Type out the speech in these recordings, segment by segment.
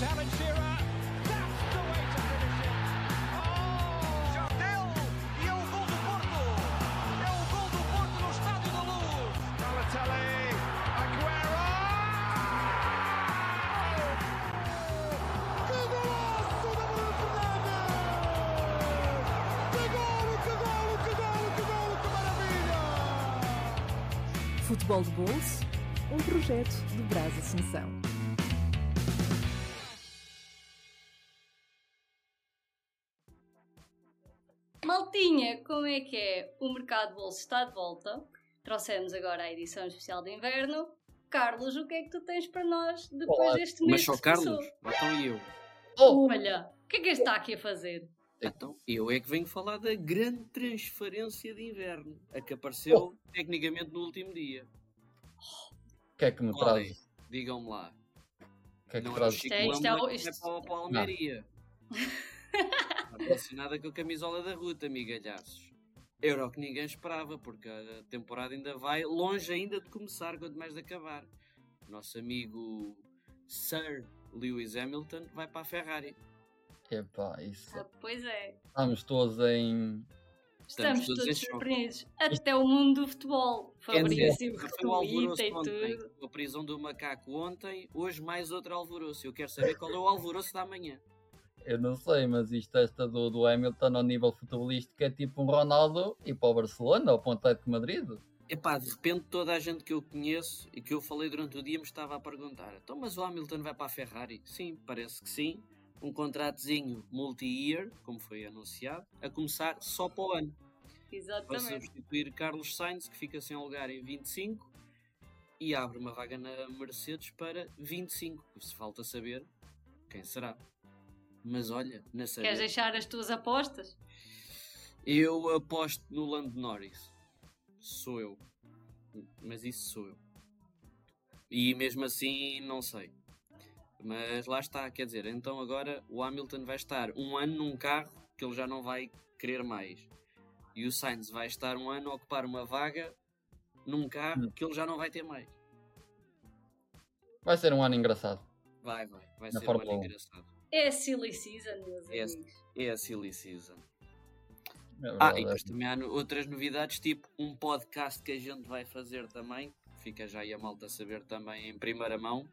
It's Alan Shearer. That's the way to finish it. Oh! Jardel e é o gol do Porto. É o gol do Porto no Estádio da Luz. Balotelli. Aguero. Que golaço da Bruno Fernandes! Que golo, que golo, que golo, que golo, que maravilha! Futebol de Bolso, um projeto de Brás Assunção. É que é? O mercado de bolso está de volta. Trouxemos agora a edição especial de inverno. Carlos, o que é que tu tens para nós depois Olá, deste mês Mas só Carlos? Então e eu? Olha, o que é que este está aqui a fazer? Então, eu é que venho falar da grande transferência de inverno, a que apareceu tecnicamente no último dia. O que é que me traz? Digam-me lá. O que é que Não é o traz? Isto é- isto é isto- é para, a Almeria. Está relacionada com a camisola da ruta, amigalhaços. Era o que ninguém esperava, porque a temporada ainda vai longe ainda de começar, quanto mais de acabar. Nosso amigo Sir Lewis Hamilton vai para a Ferrari. Epá, isso. Ah, pois é, Estamos todos em. estamos, Estamos todos todos surpreendidos. Até o mundo do futebol. Fabrício retweeta e ontem, tudo. a prisão do macaco ontem, hoje mais outro alvoroço. Eu quero saber qual é o alvoroço da manhã. Eu não sei, mas isto esta do, do Hamilton ao nível futebolístico é tipo um Ronaldo e para o Barcelona ou para o Atlético de Madrid. Epá, de repente toda a gente que eu conheço e que eu falei durante o dia me estava a perguntar então mas o Hamilton vai para a Ferrari? Sim, parece que sim. Um contratozinho multi-year, como foi anunciado, a começar só para o ano. Vai Exatamente. substituir Carlos Sainz, que fica sem lugar em 25, e abre uma vaga na Mercedes para 25. Se falta saber quem será. Mas olha, na Queres deixar as tuas apostas? eu aposto no Lando Norris. Sou eu. Mas isso sou eu. E mesmo assim, não sei. Mas lá está, quer dizer, então agora o Hamilton vai estar um ano num carro que ele já não vai querer mais. E o Sainz vai estar um ano a ocupar uma vaga num carro que ele já não vai ter mais. Vai ser um ano engraçado. Vai, vai. Vai Na ser um Fórmula ano 1. engraçado. É a silly season, meus É. amigos. É a silly season. É Ah, e depois também há outras novidades, tipo um podcast que a gente vai fazer também. Fica já aí a malta a saber também em primeira mão.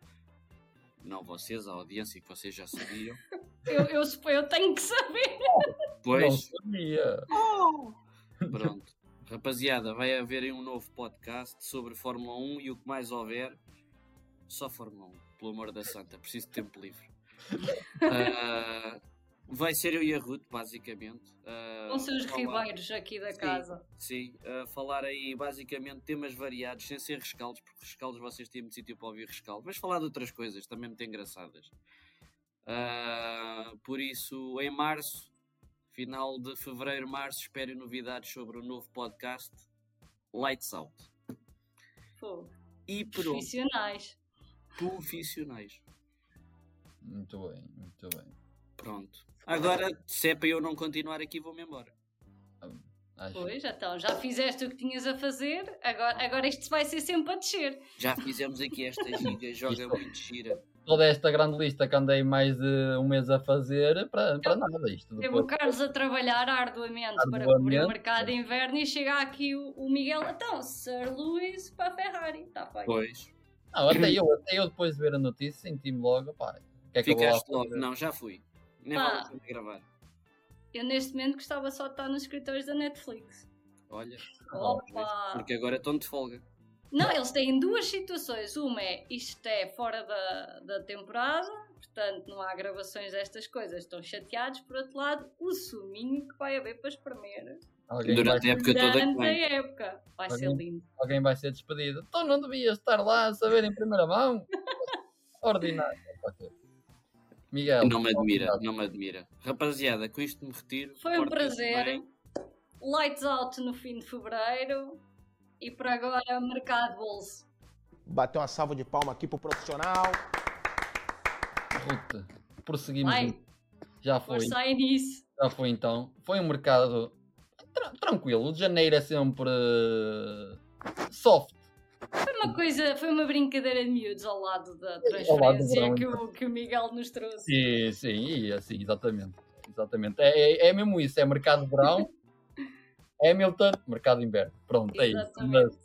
Não vocês, a audiência, que vocês já sabiam. Eu, eu, eu tenho que saber. Não Pois, sabia. pronto. Rapaziada, vai haver aí um novo podcast sobre Fórmula 1 e o que mais houver. Só Fórmula 1, pelo amor da santa, preciso de tempo livre. Ah, vai ser eu e a Ruth, basicamente. Ah, Com seus falar- ribeiros aqui da Sim. casa. Sim, a falar aí basicamente temas variados, sem ser rescaldos, porque rescaldos vocês têm muito sítio para ouvir rescaldo, mas falar de outras coisas também muito engraçadas. Ah, por isso, em março, final de fevereiro, março, espero novidades sobre o novo podcast Lights Out. Pô, E pronto, profissionais. profissionais. Muito bem, muito bem. Pronto. Agora, se é para eu não continuar aqui, vou-me embora. Acho. Pois, então, já fizeste o que tinhas a fazer, agora, agora isto vai ser sempre a descer. Já fizemos aqui esta giga, joga muito gira. Toda esta grande lista que andei mais de um mês a fazer para, para nada. Isto Teve o. Carlos a trabalhar arduamente, para Arduamente, cobrir o mercado de inverno e chega aqui o, o Miguel, então, Sir Luís para a Ferrari, está feito. Pois. Não, até eu, até eu depois de ver a notícia senti-me logo, pá. É que eu vou lá Ficaste logo. fazer? Não, já fui. Nem Pá. vale a gravar. Eu neste momento gostava só de estar nos escritórios da Netflix. Olha, Opa! porque agora estão de folga. Não, eles têm duas situações. Uma é isto é fora da, da temporada, portanto não há gravações destas coisas, estão chateados. Por outro lado, o suminho que vai haver para espremer Alguém, Durante vai, a época toda durante a época. Vai ser Alguém- lindo. alguém vai ser despedido. Então não devias estar lá a saber em primeira mão? Ordinário. Miguel. Não me admira, não me admira. Rapaziada, com isto me retiro. Foi um prazer. Lights out no fim de fevereiro. E por agora, mercado bolso. Bater uma salva de palma aqui pro profissional. Ruta. Prosseguimos. Vai, Já foi. força nisso. Já foi então. Foi um mercado tra- tranquilo. O de janeiro é sempre soft. Foi uma coisa, foi uma brincadeira de miúdos ao lado da lado transferência Brown. que o, que o Miguel nos trouxe. Sim, sim, e assim, exatamente. Exatamente. É, é, é mesmo isso, é mercado de verão, Hamilton, mercado de inverno. Pronto, é isso. Mas,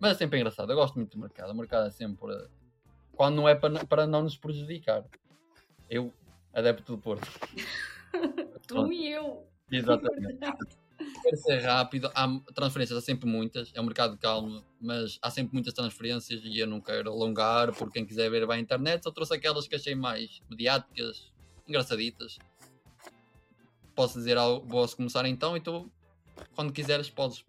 mas é sempre engraçado, eu gosto muito do mercado. O mercado é sempre. Quando não é para, para não nos prejudicar. Eu, adepto do Porto. Tu e eu. Exatamente. Quero ser rápido, há transferências, há sempre muitas, é um mercado calmo, mas há sempre muitas transferências e eu não quero alongar, porque quem quiser ver vai à internet, só trouxe aquelas que achei mais mediáticas, engraçaditas. Posso dizer algo, posso começar então, então quando quiseres podes.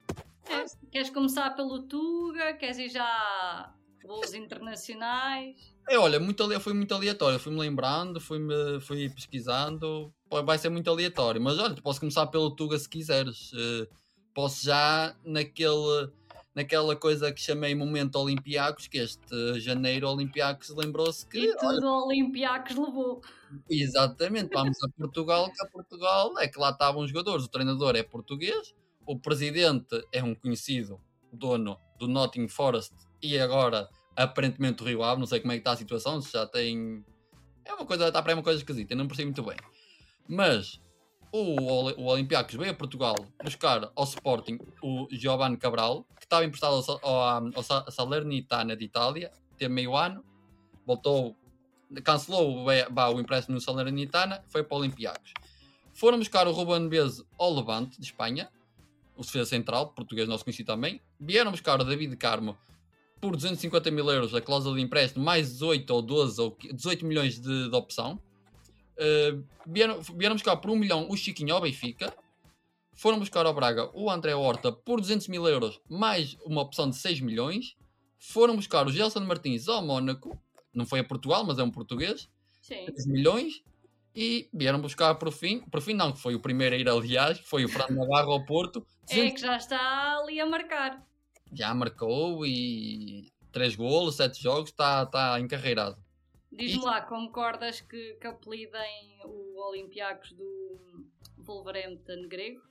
É, queres começar pelo Tuga? Queres ir já voos internacionais? É, olha, muito, foi muito aleatório, fui-me lembrando, fui-me fui pesquisando, vai ser muito aleatório, mas olha, posso começar pelo Tuga se quiseres. Eh, posso já naquele, naquela coisa que chamei Momento Olympiacos, que este janeiro Olympiacos lembrou-se que. E olha, tudo ao Olympiacos levou. Exatamente, vamos a Portugal, que a Portugal é que lá estavam os jogadores, o treinador é português, o presidente é um conhecido dono do Nottingham Forest e agora aparentemente o Rio Ave, não sei como é que está a situação, se já tem. É uma coisa, está para aí uma coisa esquisita, não percebo muito bem. Mas o, o Olympiacos veio a Portugal buscar ao Sporting o Giovanni Cabral, que estava emprestado ao, ao, ao Sa- Salernitana de Itália, teve meio ano, voltou cancelou o, o empréstimo no Salernitana, foi para o Olympiacos. Foram buscar o Ruben Bez ao Levante, de Espanha, o defesa central, português nosso conhecido também. Vieram buscar o David Carmo por 250 mil euros, a cláusula de empréstimo, mais 18 ou 12 ou 18 milhões de, de opção. Uh, vieram, vieram buscar por 1 milhão o Chiquinho ao Benfica. Foram buscar ao Braga o André Horta por 200 mil euros, mais uma opção de 6 milhões. Foram buscar o Gelson Martins ao Mónaco, não foi a Portugal, mas é um português, Sim. 3 milhões. E vieram buscar por fim, por fim não, que foi o primeiro a ir aliás, que foi o Fernando Navarro ao Porto. É 200 que já está ali a marcar. Já marcou e 3 golos, 7 jogos, está tá encarreirado. Diz-me lá, concordas que, que apelidem o Olympiacos do Wolverhampton grego?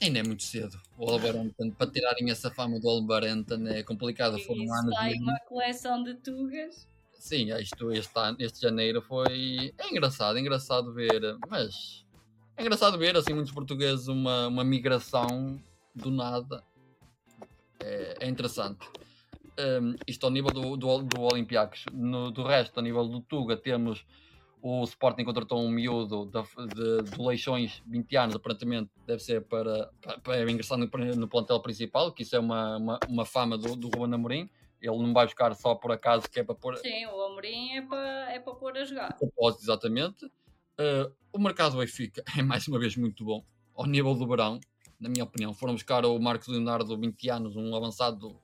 Ainda é muito cedo. O Wolverhampton, para tirarem essa fama do Wolverhampton é complicado. Foram E anos sai uma coleção de tugas. Sim, isto, este, ano- este janeiro foi. É engraçado, é engraçado ver, mas. É engraçado ver, assim, muitos portugueses, uma, uma migração do nada. É, é interessante. Um, isto ao nível do, do, do Olympiacos. No, do resto, ao nível do Tuga, temos o Sporting contratou um miúdo da- de, de Leixões, 20 anos, aparentemente deve ser para, para, para ingressar no, no plantel principal, que isso é uma, uma, uma fama do, do Ruben Amorim. Ele não vai buscar só por acaso, que é para pôr Sim, o Amorim é para é para pôr a jogar. propósito, exatamente. Uh, o mercado do Benfica é mais uma vez muito bom. Ao nível do verão, na minha opinião, foram buscar o Marcos Leonardo, 20 anos, um avançado,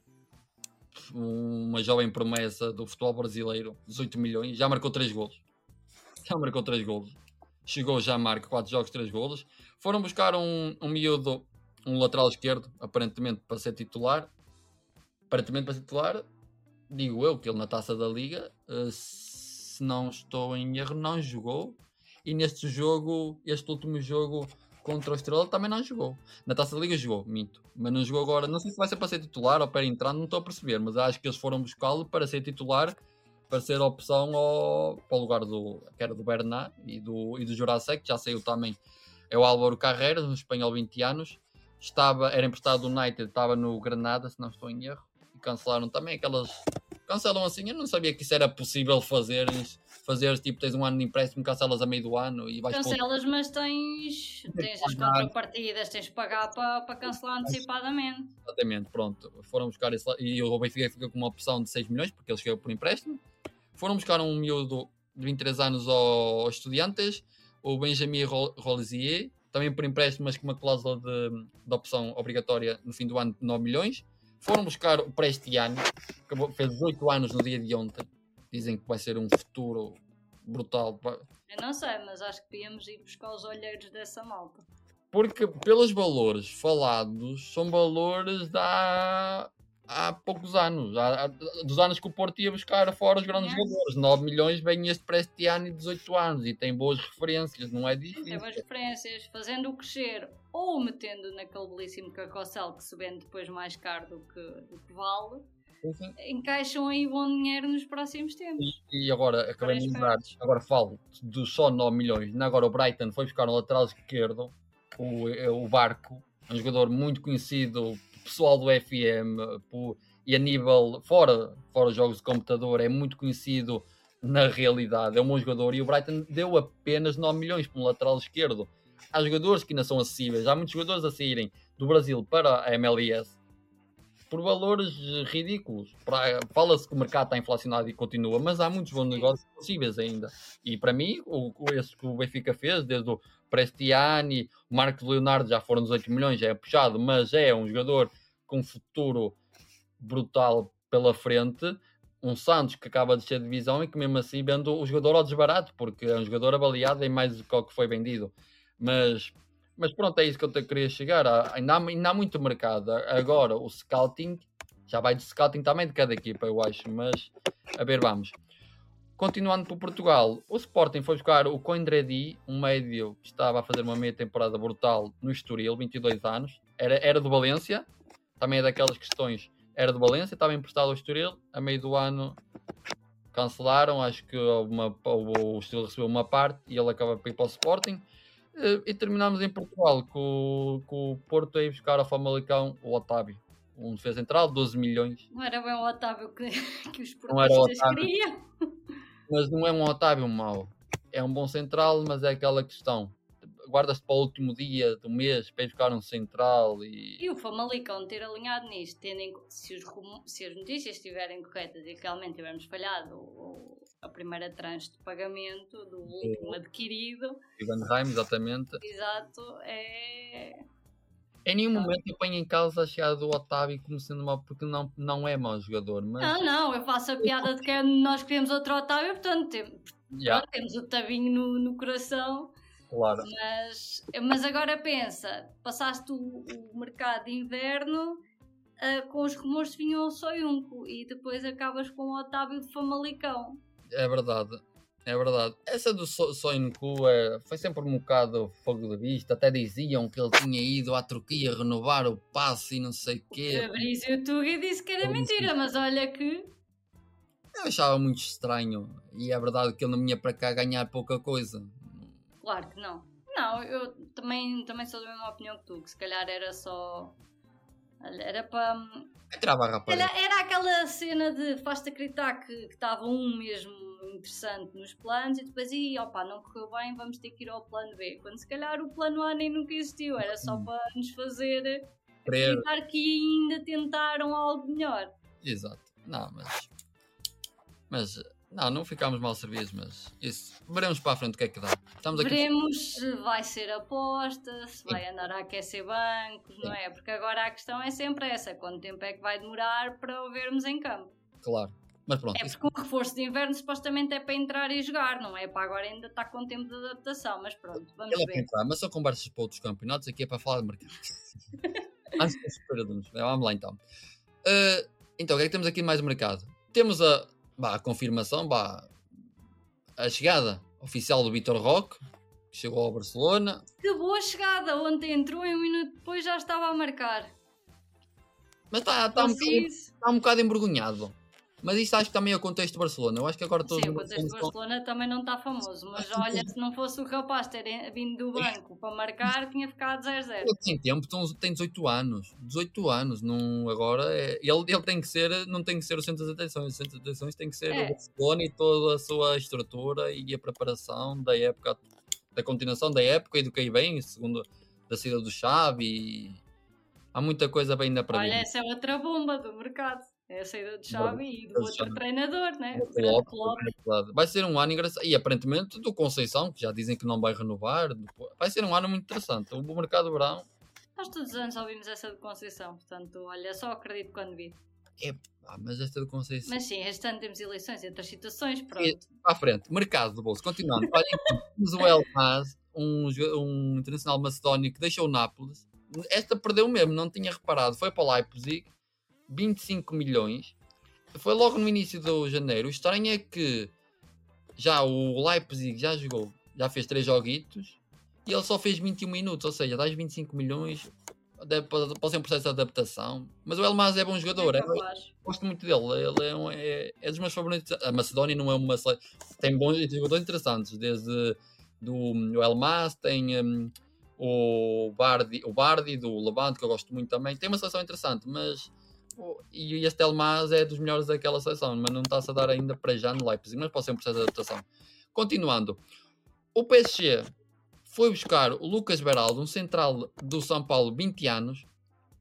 uma jovem promessa do futebol brasileiro, 18 milhões, já marcou 3 golos. Já marcou 3 golos. Chegou, já marca 4 jogos, 3 golos. Foram buscar um, um miúdo, um lateral esquerdo, aparentemente para ser titular. Aparentemente para ser titular, digo eu que ele na taça da liga, eh, se não estou em erro, não jogou. E neste jogo, este último jogo contra o Estrela também não jogou. Na taça da liga jogou, minto. Mas não jogou agora. Não sei se vai ser para ser titular ou para entrar, não estou a perceber. Mas acho que eles foram buscá-lo para ser titular, para ser opção ao, para o lugar do, que era do Bernat e do, e do Jurasek, que já saiu também. É o Álvaro Carreras, um espanhol 20 anos. Estava, era emprestado do United, estava no Granada, se não estou em erro. E cancelaram também aquelas cancelam assim. Eu não sabia que isso era possível fazer. Fazer tipo, tens um ano de empréstimo, cancelas a meio do ano e vais Cancelas, mas tens, tens as contrapartidas, tens de pagar para, para cancelar antecipadamente. Exatamente, pronto. Foram buscar esse e o Benfica fica com uma opção de 6 milhões porque ele chegou por empréstimo. Foram buscar um miúdo de 23 anos ao Estudiantes, o Benjamin Ro- Rolizier, também por empréstimo, mas com uma cláusula de, de opção obrigatória no fim do ano de 9 milhões. Foram buscar o Prestiano, que acabou- fez 18 anos no dia de ontem. Dizem que vai ser um futuro brutal. Eu não sei, mas acho que devíamos ir buscar os olheiros dessa malta. Porque pelos valores falados, são valores de há, poucos anos. Há, há- dos anos que o Porto ia buscar fora os grandes Yes. valores. 9 milhões vem este Prestiano de 18 anos e tem boas referências, não é Tem difícil. boas referências, fazendo-o crescer ou metendo naquele belíssimo carrossel que se vende depois mais caro do que, do que vale. Sim, encaixam aí bom dinheiro nos próximos tempos. E agora, acabei de lembrar, agora falo de só 9 milhões. Agora o Brighton foi buscar no lateral esquerdo, o, eh, o Barco, um jogador muito conhecido, pessoal do FM, por- e a nível, fora, fora os jogos de computador, é muito conhecido na realidade. É um bom jogador e o Brighton deu apenas 9 milhões para um lateral esquerdo. Há jogadores que ainda são acessíveis, há muitos jogadores a saírem do Brasil para a MLS por valores eh, ridículos. Fala-se que o mercado está inflacionado e continua, mas há muitos bons negócios possíveis ainda. E para mim, o, esse que o Benfica fez, desde o Prestiani, o Marcos Leonardo já foram 18 milhões, já é puxado, mas é um jogador com um futuro brutal pela frente. Um Santos que acaba de ser divisão e que mesmo assim vende o jogador ao desbarato, porque é um jogador avaliado em mais do que o que foi vendido. Mas, mas pronto, é isso que eu te queria chegar. Ainda há, ainda há muito mercado. Agora, o scouting, já vai de scouting também de cada equipa, eu acho. Mas, a ver, vamos. Continuando por Portugal, o Sporting foi buscar o Coindredi, um médio que estava a fazer uma meia temporada brutal no Estoril, 22 anos. Era, era do Valência, também é daquelas questões. Era do Valência, estava emprestado ao Estoril. A meio do ano cancelaram, acho que uma, o Estoril recebeu uma parte e ele acaba por ir para o Sporting. Eh, E terminamos em Portugal com, o- com o Porto a ir buscar ao Famalicão o Otávio, um defesa central, 12 milhões. Não era bem o Otávio que, que os Otávio. queriam. Mas não é um Otávio mau. É um bom central, mas é aquela questão. Guardas para o último dia do mês para ir buscar um central e. E o Famalicão ter alinhado nisto, tendo em, se, os, se as notícias estiverem corretas e realmente tivermos falhado a primeira tranche de pagamento do último adquirido, Ivan Reim, exatamente. exato, é. Em nenhum momento eu ponho em causa a chegada do Otávio como sendo mau, porque não, não é mau jogador. Mas Não, não, eu faço a piada de que nós queremos outro Otávio, portanto tem- Já, pronto, temos o Tavinho no, no coração. claro. Mas, mas agora pensa, passaste o, o mercado de inverno ah, com os rumores vinham ao Soyunco e depois acabas com o Otávio de Famalicão. É verdade. É verdade. Essa do So- Soincu é, foi sempre um bocado fogo de vista. Até diziam que ele tinha ido à Turquia renovar o passe e não sei o quê. Fabrício Tuga disse que era Eu disse mentira, mas olha que Eu achava muito estranho. E é verdade que ele não vinha para cá ganhar pouca coisa. claro que não. Não, eu também, também sou da mesma opinião que tu, que se calhar era só. Olha, Era para. Entrava a rapariga. Era, era aquela cena de faz-te acreditar que estava um mesmo interessante nos planos e depois, e opa, não correu bem, vamos ter que ir ao plano B. Quando se calhar o plano A nem nunca existiu, era só Hum. para nos fazer acreditar que ainda tentaram algo melhor. Exato. Não, mas. Mas. Não, não ficámos mal servidos, mas isso. Veremos para a frente o que é que dá. Estamos aqui. Veremos se vai ser aposta, se vai andar a aquecer bancos, não é? Porque agora a questão é sempre essa: quanto tempo é que vai demorar para o vermos em campo? Claro. Mas pronto. É isso- porque o reforço de inverno supostamente é para entrar e jogar, não é? Para agora ainda está com tempo de adaptação, mas pronto, vamos Ele é ver. entrar, mas só conversas para outros campeonatos, aqui é para falar de mercado. Antes de. Vamos lá então. Eh, então, o que é que temos aqui mais mercado? Temos a, bah, a confirmação, bah, a chegada oficial do Vitor Roque, que chegou ao Barcelona. Que boa chegada! Ontem entrou e um minuto depois já estava a marcar. Mas está tá um, tá um bocado envergonhado. Mas isto acho que também é o contexto do Barcelona. Eu acho que agora todos Sim, o contexto de Barcelona também não está famoso, mas olha, se não fosse o rapaz ter vindo do banco para marcar, tinha ficado 0-0. Ele tem tempo, tem 18 anos. 18 anos, não, agora é, ele, ele tem que ser, não tem que ser o centro das atenções. O centro das atenções tem que ser É. o Barcelona e toda a sua estrutura e a preparação da época, da continuação da época e do que aí vem, segundo da saída do Xavi. e Há muita coisa bem ainda para Olha, vir. essa é outra bomba do mercado. É a saída de Xavi e do Do outro treinador, né? O Klopp, é. Vai ser um ano engraçado. E aparentemente do Conceição, que já dizem que não vai renovar. Vai ser um ano muito interessante. O mercado de verão Nós todos os anos ouvimos essa de Conceição, portanto, olha, só acredito quando vi. Ah, mas esta do Conceição. Mas sim, este ano temos eleições e outras situações, E- pronto. Para a frente, mercado de bolso. Continuando. Aqui, temos o El Mas, um, um internacional macedónio que deixou o Nápoles. Esta perdeu mesmo, não tinha reparado. Foi para o Leipzig, 25 milhões. Foi logo no início do janeiro. O estranho é que já o Leipzig já jogou, já fez 3 joguitos e ele só fez 21 minutos. Ou seja, dás 25 milhões deve- pode, ser um processo de adaptação. Mas o Elmas é bom jogador, É é- gosto muito dele. Ele é, um- é, é dos meus favoritos. A Macedónia não é uma. Tem bons jogadores interessantes, desde do o Elmas, tem hum, o, Bardi, o Bardi do Levante, que eu gosto muito também. Tem uma seleção interessante, mas. O- E este Elmas é dos melhores daquela seleção, mas não está-se a dar ainda para já no Leipzig, mas pode ser um processo de adaptação. Continuando, o PSG foi buscar o Lucas Beraldo, um central do São Paulo, 20 anos,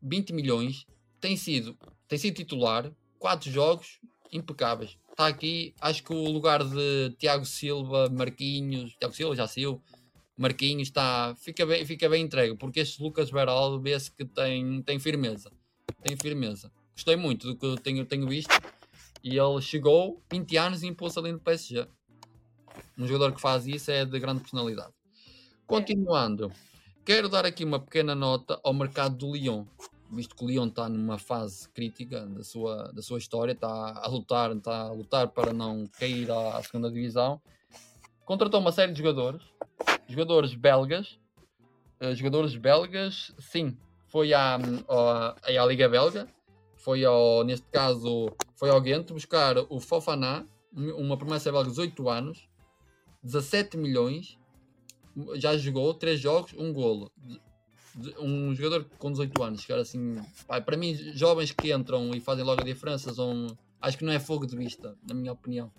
20 milhões, tem sido, tem sido titular, 4 jogos impecáveis. Está aqui, acho que o lugar de Tiago Silva, Marquinhos, Tiago Silva já saiu, Marquinhos está, fica bem, fica bem entregue, porque este Lucas Beraldo vê-se que tem, tem firmeza, tem firmeza. Gostei muito do que eu tenho, tenho visto e ele chegou 20 anos e impôs ali no PSG. Um jogador que faz isso é de grande personalidade. Continuando, quero dar aqui uma pequena nota ao mercado do Lyon, visto que o Lyon está numa fase crítica da sua, da sua história, está a lutar, está a lutar para não cair à, à segunda divisão. Contratou uma série de jogadores, jogadores belgas, eh, jogadores belgas, sim, foi à, à, à Liga Belga, foi ao, neste caso, foi ao Ghent buscar o Fofana, uma promessa belga de 18 anos, 17 milhões, já jogou 3 jogos, um golo. Um jogador com 18 anos, chegar assim, pá, para mim, jovens que entram e fazem logo a diferença, são, acho que não é fogo de vista, na minha opinião.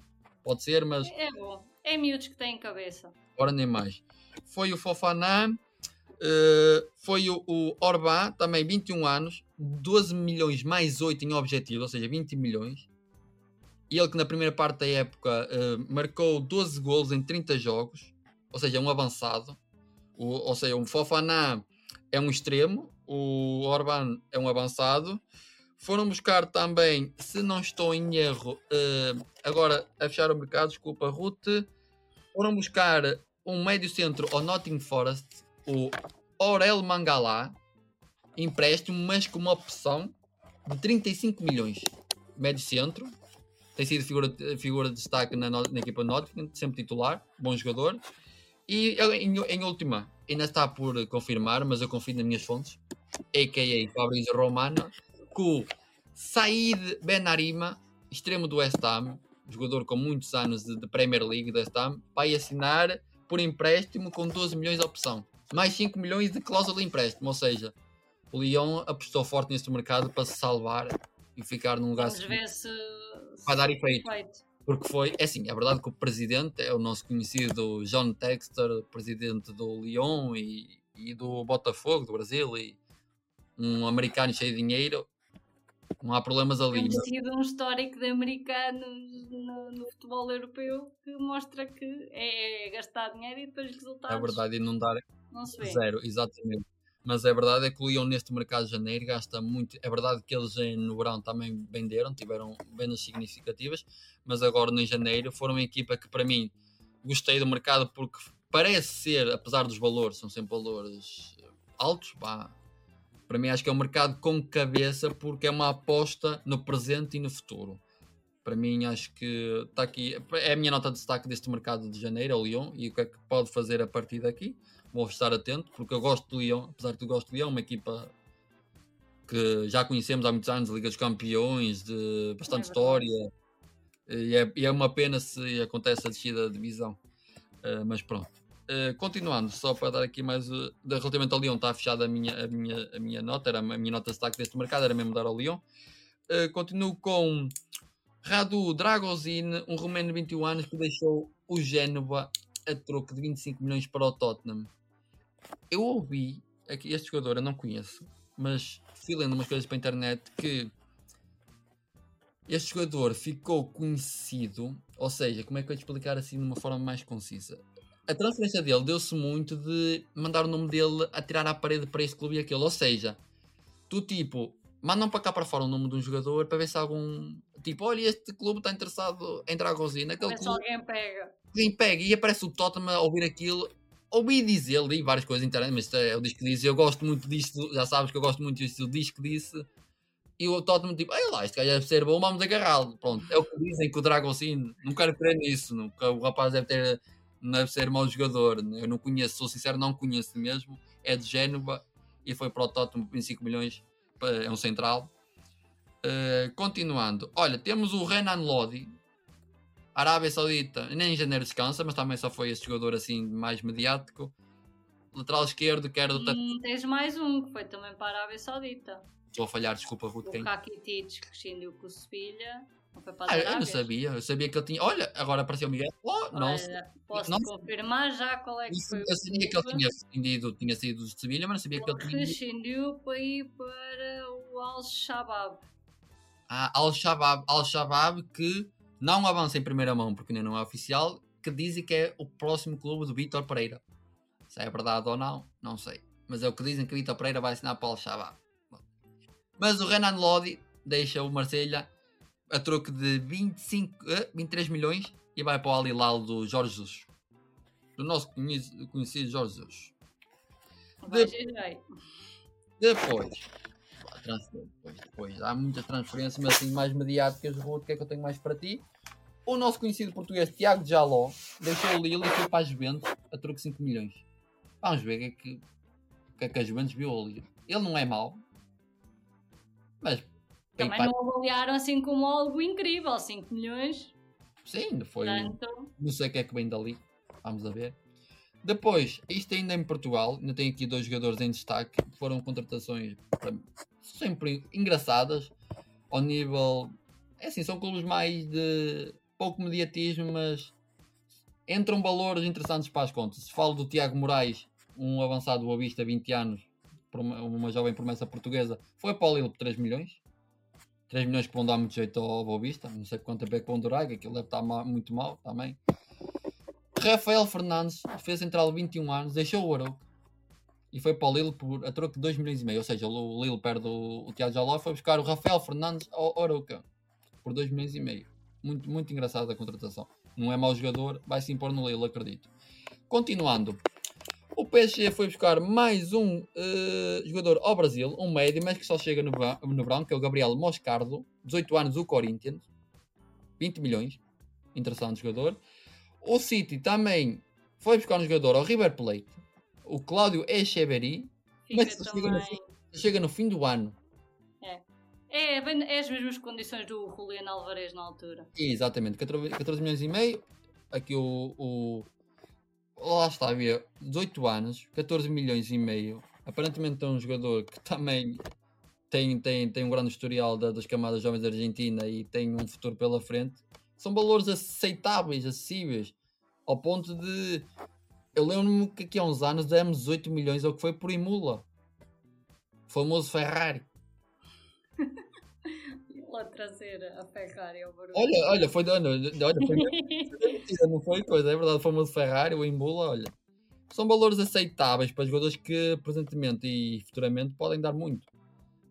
Pode ser, mas É bom. É miúdos que têm cabeça. Ora nem mais. Foi o Fofaná, eh, foi o, o Orbá, também 21 anos, 12 milhões mais 8 em objetivo, ou seja, 20 milhões. E ele que na primeira parte da época eh, marcou 12 golos em 30 jogos, ou seja, um avançado. O, ou seja, o Fofaná é um extremo, o Orban é um avançado. Foram buscar também, se não estou em erro, eh, agora a fechar o mercado, desculpa, Ruth, foram buscar um médio centro ao Nottingham Forest, o Orel Mangala, empréstimo, mas com uma opção de 35 milhões. Médio centro, tem sido figura, figura de destaque na, na equipa Nottingham, sempre titular, bom jogador. E em, em última, ainda está por confirmar, mas eu confio nas minhas fontes, a.k.a. Fabrício Romano, que o Said Benarima, extremo do West Ham, jogador com muitos anos de, de Premier League do West Ham, vai assinar por empréstimo com 12 milhões de opção. Mais 5 milhões de cláusula de empréstimo, ou seja, o Lyon apostou forte neste mercado para se salvar e ficar num lugar Vamos ver se. Vai dar efeito. feito. Porque foi, é assim, é verdade que o presidente é o nosso conhecido John Textor, presidente do Lyon e, e do Botafogo do Brasil, e um americano cheio de dinheiro. Não há problemas ali. Temos tido um histórico de americanos no, no futebol europeu que mostra que é gastar dinheiro e depois os resultados É verdade, e não dar não se vê. zero, exatamente. Mas é verdade é que o Lyon neste mercado de janeiro gasta muito. É verdade que eles no verão também venderam, tiveram vendas significativas, mas agora em janeiro foram uma equipa que para mim gostei do mercado porque parece ser, apesar dos valores, são sempre valores altos, pá, para mim acho que é um mercado com cabeça porque é uma aposta no presente e no futuro. Para mim acho que está aqui, é a minha nota de destaque deste mercado de janeiro, é o Lyon, e o que é que pode fazer a partir daqui vou estar atento, porque eu gosto do Lyon, apesar de eu gosto do Lyon, uma equipa que já conhecemos há muitos anos, Liga dos Campeões, de bastante É história, e é, e é uma pena se acontece a descida da divisão, Eh, mas pronto. Eh, continuando, só para dar aqui mais, uh, relativamente ao Lyon, está fechada a minha, a, minha, a minha nota, era a minha nota de destaque deste mercado, era mesmo dar ao Lyon. Eh, continuo com Radu Dragozin, um romeno de 21 anos que deixou o Génova a troco de 25 milhões para o Tottenham. Eu ouvi, aqui este jogador eu não conheço, mas fui lendo umas coisas para a internet que este jogador ficou conhecido, ou seja, como é que eu ia explicar assim de uma forma mais concisa? A transferência dele deu-se muito de mandar o nome dele a tirar à parede para este clube e aquele, ou seja, tu tipo, mandam para cá para fora o nome de um jogador para ver se algum tipo, olha, este clube está interessado em Dragozina, aquele clube alguém pega. alguém pega e aparece o Tottenham a ouvir aquilo. Ouvi dizer, li várias coisas na internet, mas isto é o disco que disse. Eu gosto muito disto, já sabes que eu gosto muito disto, o disco disse. E o Tottenham, tipo, olha lá, este gajo deve ser bom, vamos agarrá-lo. Pronto, é o que dizem que o Dragon sim, não quero crer nisso. Que o rapaz deve ter, não deve ser mau jogador. Eu não conheço, sou sincero, não conheço mesmo. É de Génova e foi para o Tottenham por 25 milhões, é um central. Uh, continuando, olha, temos o Renan Lodi, Arábia Saudita, nem em janeiro descansa, mas também só foi esse jogador assim mais mediático. Lateral esquerdo, que era do E tens mais um que foi também para a Arábia Saudita. Estou a falhar, desculpa, Ruth. O Quem? Rakitic que rescindiu com o Sevilha. Ah, eu não sabia, eu sabia que ele tinha. Olha, agora apareceu o Miguel. Oh, nossa. Olha, posso Nossa. confirmar já qual é que Isso, foi eu sabia que ele tinha rescindido, tinha saído de Sevilha, mas não sabia que ele Ele tinha. rescindiu para ir para o Al-Shabaab. Ah, Al-Shabaab, Al-Shabaab que não avança em primeira mão porque ainda não é oficial, que dizem que é o próximo clube do Vítor Pereira. Se é verdade ou não, não sei. Mas é o que dizem que o Vítor Pereira vai assinar para o Al-Shabaab. Mas o Renan Lodi deixa o Marselha a troco de 25, eh, 23 milhões e vai para o Al-Hilal do Jorge Jesus. Do nosso conhecido, Jorge Jesus. Vai De- girar. Depois, depois, depois, há muitas transferências, mas assim mais mediáticas. Ruth, o que é que eu tenho mais para ti? O nosso conhecido português Tiago Jaló deixou o Lille e foi para a Juventus a troco de 5 milhões. Vamos ver o que é que, que, é que a Juventus viu Lille. Ele não é mau, mas Também não avaliaram assim como algo incrível, 5 milhões. sim, foi. Portanto, Não sei o que é que vem dali. Vamos a ver. Depois, isto ainda em Portugal, ainda tem aqui dois jogadores em destaque. que Foram contratações sempre engraçadas. Ao nível. É assim, são clubes mais de pouco mediatismo, mas entram valores interessantes para as contas. Se falo do Tiago Moraes, um avançado do Boa Vista, 20 anos, uma jovem promessa portuguesa, foi para o Lille por 3 milhões. 3 milhões que vão dar muito jeito ao Boa Vista. Não sei quanto tempo é que vão durar, que aquilo deve estar muito mal também. Rafael Fernandes fez central de 21 anos, deixou o Arouca e foi para o Lille por, a troco de 2 milhões e meio. Ou seja, o Lille perde o, Tiago Jaló e foi buscar o Rafael Fernandes ao Arouca por 2 milhões e meio. Muito, muito engraçada a contratação. Não é mau jogador, vai se impor no Lille, acredito. Continuando, o PSG foi buscar mais um eh, jogador ao Brasil, um médio, mas que só chega no, verão- no verão, que é o Gabriel Moscardo, 18 anos, o Corinthians, 20 milhões. Interessante jogador. O City também foi buscar um jogador ao River Plate, o Cláudio Echeverry, fica mas chega no, fim, chega no fim do ano. É, bem- é as mesmas condições do Juliano Alvarez na altura. Exatamente, 14, 14 milhões e meio. Aqui o, o. Lá está, havia 18 anos, 14 milhões e meio. Aparentemente é um jogador que também tem, tem, tem um grande historial da- das camadas jovens da Argentina e tem um futuro pela frente. São valores aceitáveis, acessíveis, ao ponto de. Eu lembro-me que aqui há uns anos demos 18 milhões ao que foi por Imula. O famoso Ferrari. Ele a trazer a Ferrari ao Borussia. Olha, olha, foi olha, olha, foi mentira, não foi coisa, é verdade, o famoso Ferrari, o Embula, olha. São valores aceitáveis para jogadores que presentemente e futuramente podem dar muito.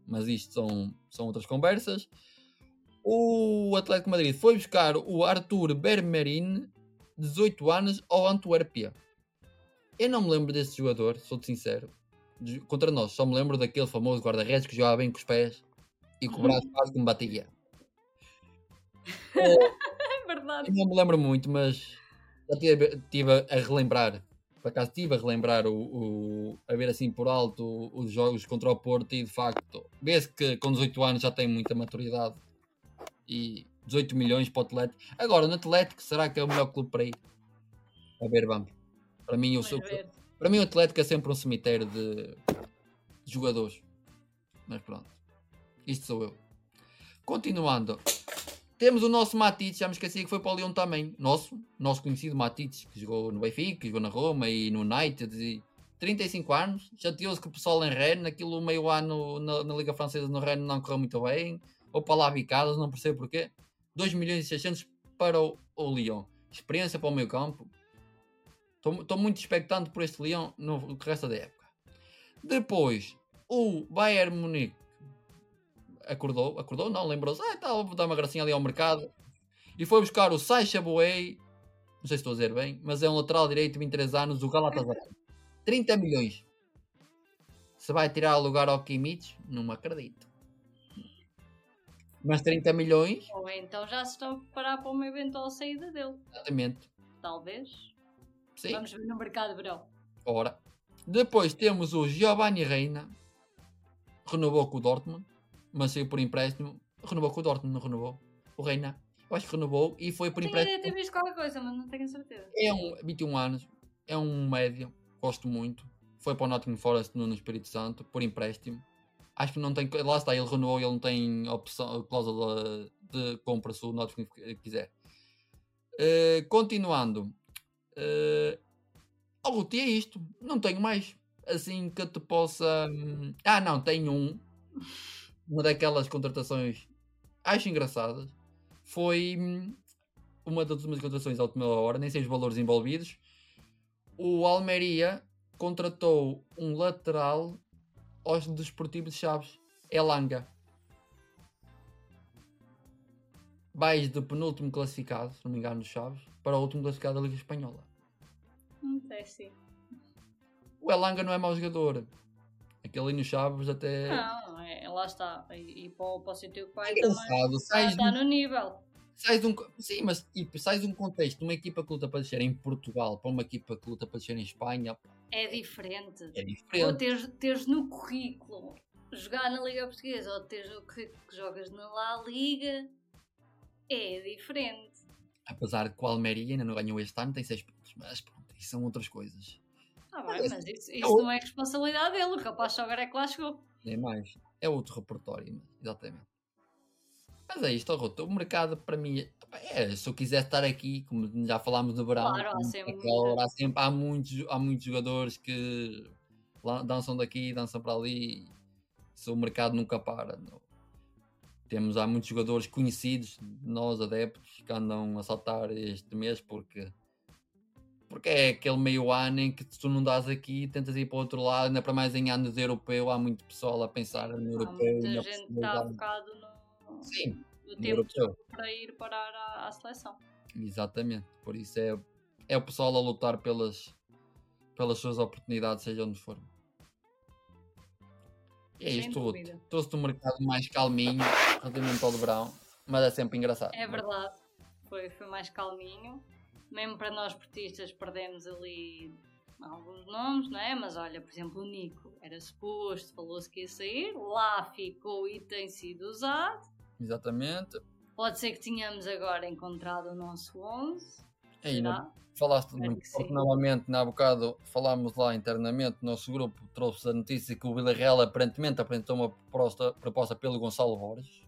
Mas isto são, são outras conversas. O Atlético Madrid foi buscar o Arthur Bermerin, 18 anos, ao Antuérpia. Eu não me lembro desse jogador, sou-te sincero. Contra nós, só me lembro daquele famoso guarda-redes que jogava bem com os pés e o braço quase que me batia. É verdade. Eu não me lembro muito, mas já tive, tive a relembrar. Por acaso estive a relembrar o, o- a ver assim por alto os jogos contra o Porto e de facto vê-se que com 18 anos já tem muita maturidade e 18 milhões para o Atlético. Agora no Atlético será que é o melhor clube para ir? A ver, vamos. Para mim, eu sou, para mim o Atlético é sempre um cemitério de, de jogadores. Mas pronto. Isto sou eu. Continuando. Temos o nosso Matites, já me esqueci que foi para o Leão também. Nosso, nosso conhecido Matites, que jogou no Benfica, que jogou na Roma e no United. E 35 anos, chateou-se com o pessoal em Rennes, aquilo meio ano na, na Liga Francesa no Rennes não correu muito bem. Ou para lá bicadas, não percebo porquê. 2 milhões e 600 para o, o Lyon. Experiência para o meio campo. Estou muito expectante por este Leão no resto da época. Depois, o Bayern Munique acordou, acordou não, lembrou-se, ah, tá, vou dar uma gracinha ali ao mercado. E foi buscar o Sacha Boey, não sei se estou a dizer bem, mas é um lateral direito, 23 anos, do Galatasaray. 30 milhões. Se vai tirar o lugar ao Kimmich, não me acredito. Mas 30 milhões, Ou então já se estão a preparar para uma eventual saída dele. exatamente. Talvez. Sim. Vamos ver no mercado de verão. Ora. Depois temos o Giovanni Reina, renovou com o Dortmund, mas saiu por empréstimo. Renovou com o Dortmund, não renovou. O Reina, eu acho que renovou e foi por Tenho empréstimo. ter visto qualquer coisa, mas não tenho certeza. É um 21 anos, é um médio, gosto muito. Foi para o Nottingham Forest no, Espírito Santo, por empréstimo. Acho que não tem. Lá está, ele renovou e ele não tem opção, cláusula de compra se o Nottingham quiser. Eh, continuando. Uh, oh, Ruti, é isto. Não tenho mais. Assim que eu te possa. hum, Ah, não, tenho um. Uma daquelas contratações acho engraçadas. Foi hum, uma das últimas contratações à última hora, nem sei os valores envolvidos. O Almeria contratou um lateral aos Desportivos de Chaves, Elanga. Vais do penúltimo classificado, se não me engano, dos Chaves, para o último classificado da Liga Espanhola. Não sei se. O Elanga não é mau jogador. Aquele ali nos Chaves até. Não, é, lá está. E, e para, o- para o sítio que vai É também. engraçado, Está, de- no nível. sais um, sim, mas tipo, sais de um contexto de uma equipa que luta para descer em Portugal para uma equipa que luta para descer em Espanha É diferente. é Ou diferente. teres, teres no currículo jogar na Liga Portuguesa ou teres no currículo que jogas na La Liga é diferente. Apesar de que o Almeria ainda não ganhou este ano, tem 6 pontos, mas pronto, isso são outras coisas. Ah, Mas bem, esse- mas isso, é isso não é responsabilidade dele. O capaz de jogar é que lá chegou. Nem mais. É outro repertório, mas- exatamente. Mas é isto, Ruto. O mercado para mim é, se eu quiser estar aqui, como já falámos no verão, Claro, há sempre há sempre há muitos, há muitos jogadores que dançam daqui, dançam para ali. Se o mercado nunca para. não. Temos há muitos jogadores conhecidos, nós adeptos, que andam a saltar este mês porque porque é aquele meio ano em que tu não dás aqui, tentas ir para o outro lado, ainda para mais em anos europeu, há muito pessoal a pensar no Há europeu. e muita gente está focado no, Sim, no tempo europeu. para ir parar à, à seleção. Exatamente. Por isso é, é o pessoal a lutar pelas, pelas suas oportunidades, seja onde for. E é Sem isto, Ruth. dúvida. Trouxe-te um mercado mais calminho, relativamente ao verão, mas é sempre engraçado. É verdade. Foi, foi mais calminho. Mesmo para nós portistas perdemos ali alguns nomes, não é? Mas olha, por exemplo, o Nico era suposto, falou-se que ia sair, lá ficou e tem sido usado. Exatamente. Pode ser que tenhamos agora encontrado o nosso 11. É, e Será? não- falaste muito que porque novamente, na bocado, falámos lá internamente, o nosso grupo trouxe a notícia que o Villarreal aparentemente apresentou uma proposta, proposta pelo Gonçalo Borges.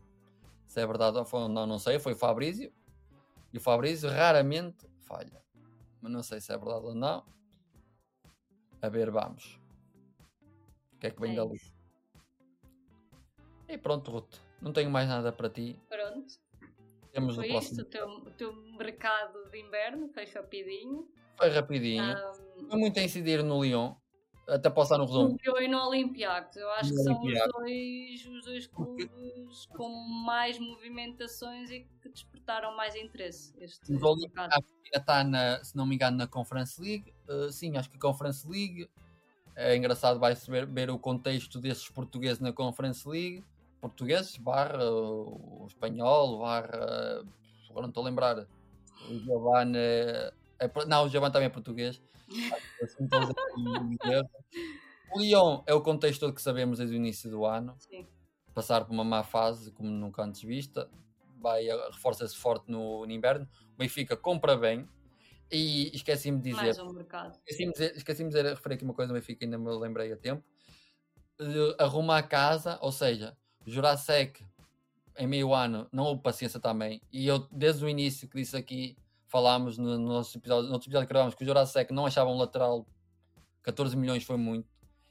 Se é verdade ou não, não sei, foi o Fabrício. E o Fabrício raramente falha. Mas não sei se é verdade ou não. A ver, vamos. O que é que vem É dali? isso. E pronto, Ruth. Não tenho mais nada para ti. Pronto, Temos foi o próximo. isto. O teu, o teu mercado de inverno foi rapidinho. Foi rapidinho. Ahm, Não muito a incidir no Lyon. Até passar no resumo. no Rio e no Olympiacos. Eu acho No que são os dois, os dois clubes com mais movimentações e que despertaram mais interesse. Este, O ainda está, na, se não me engano, na Conference League. Uh, sim, acho que a Conference League é engraçado. Vai-se ver, ver o contexto desses portugueses na Conference League. Portugueses, barra uh, o espanhol, barra. Agora não estou a lembrar. O Giovanni. é- é não, o Giovanni também é português. Assim, o Lyon é o contexto que sabemos desde o início do ano. Sim. passar por uma má fase como nunca antes vista, vai eh, reforça-se forte no, no inverno. O Benfica compra bem e esqueci-me de dizer, Mais um mercado. esqueci-me de dizer, esqueci-me de dizer, referir aqui uma coisa no Benfica, ainda me lembrei a tempo. Arruma a casa, ou seja, Jurasek em meio ano não houve paciência também. E eu, desde o início que disse aqui, falámos no, no nosso episódio, no outro episódio que gravámos que o Jurasek não achava um lateral 14 milhões foi muito.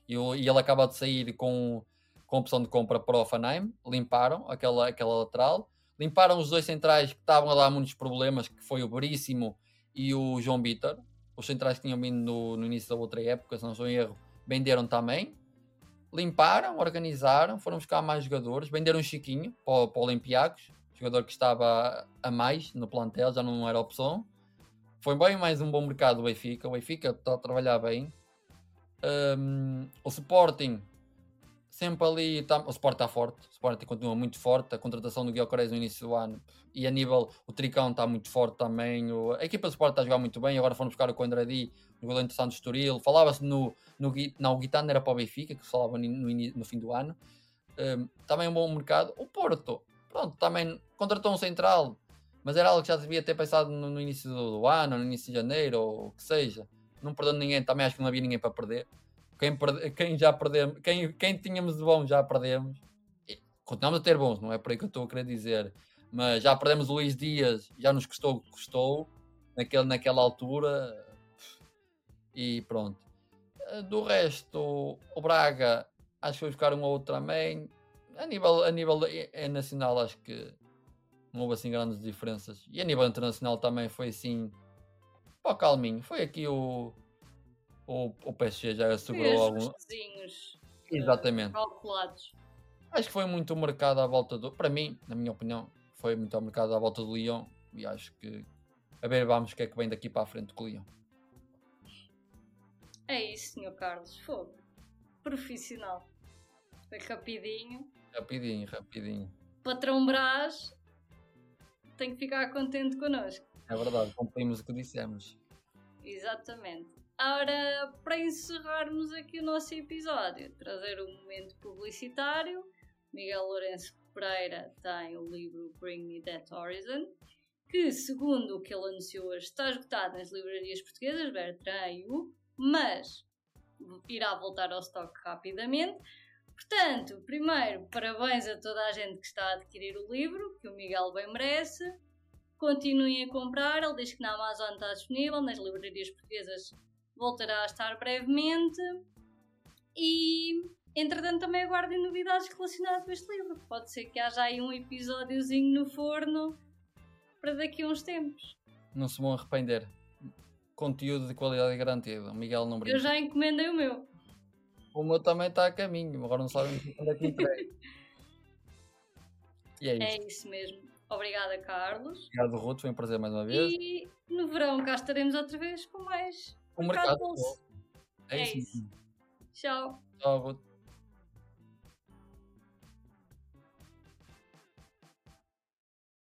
E, o- e ele acaba de sair com, com opção de compra para o Offenheim. Limparam aquela, aquela lateral. Limparam os dois centrais que estavam a dar muitos problemas, que foi o Veríssimo e o João Vitor. Os centrais que tinham vindo no, no início da outra época, se não sou em erro, venderam também. Limparam, organizaram, foram buscar mais jogadores. Venderam o Chiquinho para, para o Olympiacos, jogador que estava a mais no plantel, já não era opção. Foi bem mais um bom mercado do Benfica. O Benfica está a trabalhar bem. Um, o Sporting sempre ali. Tá, o Sporting está forte. O Sporting continua muito forte. A contratação do Guilherme no início do ano. E a nível. O Tricão está muito forte também. O- a equipa do Sporting está a jogar muito bem. Agora foram buscar o Condradi, o goleiro interessante do Estoril. Falava-se no. no não, o Guitano era para o Benfica, que falava no, no no fim do ano. Um, também um bom mercado. O Porto, pronto, também contratou um central, mas era algo que já devia ter pensado no, no início do ano, no início de janeiro, ou o que seja. Não perdendo ninguém, também acho que não havia ninguém para perder. Quem, perde- quem já perdemos, quem, quem tínhamos de bom já perdemos. E continuamos a ter bons, não é por aí que eu estou a querer dizer. Mas já perdemos o Luís Dias, já nos custou o que custou naquele, naquela altura. E pronto. Eh, Do resto, o Braga, acho que foi buscar um ou outro também. A nível, a nível eh, nacional, acho que não houve assim grandes diferenças. E a nível internacional também foi assim. Pó calminho. Foi aqui o. O, o PSG já assegurou algum. eh, Exatamente. calculados. Acho que foi muito o mercado à volta do. Para mim, na minha opinião, foi muito ao mercado à volta do Lyon. E acho que. A ver, vamos o que é que vem daqui para a frente com o Lyon. É isso, senhor Carlos. Fogo. Profissional. Foi rapidinho. Rapidinho, rapidinho. Patrão Brás tem que ficar contente connosco. É verdade, cumprimos o que dissemos. Exatamente. Ora, para encerrarmos aqui o nosso episódio, trazer um momento publicitário. Miguel Lourenço Pereira tem o livro Bring Me That Horizon, que, segundo o que ele anunciou hoje, está esgotado nas livrarias portuguesas, Bertrand e U, mas irá voltar ao estoque rapidamente. Portanto, primeiro, parabéns a toda a gente que está a adquirir o livro, que o Miguel bem merece. Continuem a comprar, ele diz que na Amazon está disponível, nas livrarias portuguesas voltará a estar brevemente. E, entretanto, também aguardem novidades relacionadas com este livro. Pode ser que haja aí um episódiozinho no forno para daqui a uns tempos. Não se vão arrepender. Conteúdo de qualidade garantida. Miguel não brinca. Eu já encomendei o meu. O meu também está a caminho. Agora não sabem quando é que entrega. e é isso. É isso mesmo. Obrigada, Carlos. Obrigado, Ruth. Foi um prazer mais uma vez. E no verão cá estaremos outra vez com mais O Mercado. É, É isso. isso. mesmo. Tchau. Tchau.